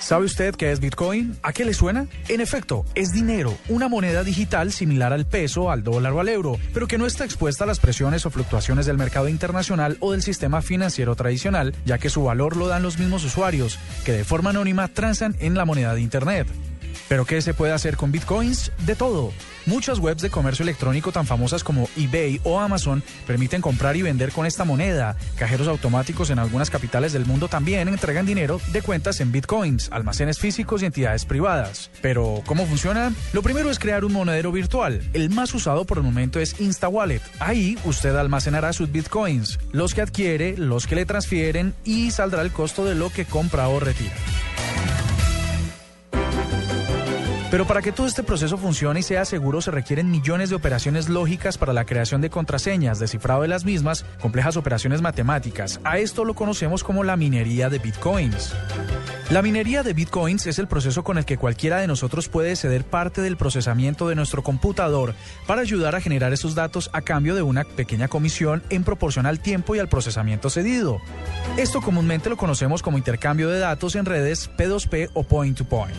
¿Sabe usted qué es Bitcoin? ¿A qué le suena? En efecto, es dinero, una moneda digital similar al peso, al dólar o al euro, pero que no está expuesta a las presiones o fluctuaciones del mercado internacional o del sistema financiero tradicional, ya que su valor lo dan los mismos usuarios, que de forma anónima transan en la moneda de Internet. ¿Pero qué se puede hacer con bitcoins? De todo. Muchas webs de comercio electrónico tan famosas como eBay o Amazon permiten comprar y vender con esta moneda. Cajeros automáticos en algunas capitales del mundo también entregan dinero de cuentas en bitcoins, almacenes físicos y entidades privadas. Pero, ¿cómo funciona? Lo primero es crear un monedero virtual. El más usado por el momento es InstaWallet. Ahí usted almacenará sus bitcoins, los que adquiere, los que le transfieren y saldrá el costo de lo que compra o retira. Pero para que todo este proceso funcione y sea seguro se requieren millones de operaciones lógicas para la creación de contraseñas, descifrado de las mismas, complejas operaciones matemáticas. A esto lo conocemos como la minería de bitcoins. La minería de bitcoins es el proceso con el que cualquiera de nosotros puede ceder parte del procesamiento de nuestro computador para ayudar a generar esos datos a cambio de una pequeña comisión en proporción al tiempo y al procesamiento cedido. Esto comúnmente lo conocemos como intercambio de datos en redes P2P o point to point.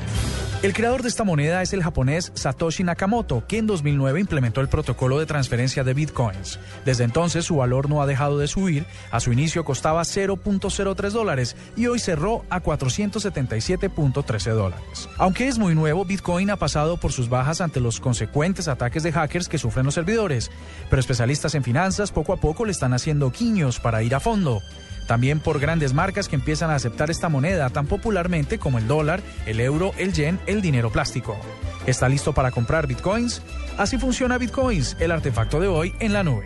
El creador de esta moneda es el japonés Satoshi Nakamoto, que en 2009 implementó el protocolo de transferencia de bitcoins. Desde entonces su valor no ha dejado de subir, a su inicio costaba 0.03 dólares y hoy cerró a 477.13 dólares. Aunque es muy nuevo, Bitcoin ha pasado por sus bajas ante los consecuentes ataques de hackers que sufren los servidores, pero especialistas en finanzas poco a poco le están haciendo quiños para ir a fondo también por grandes marcas que empiezan a aceptar esta moneda tan popularmente como el dólar, el euro, el yen, el dinero plástico. ¿Está listo para comprar bitcoins? Así funciona Bitcoins, el artefacto de hoy en la nube.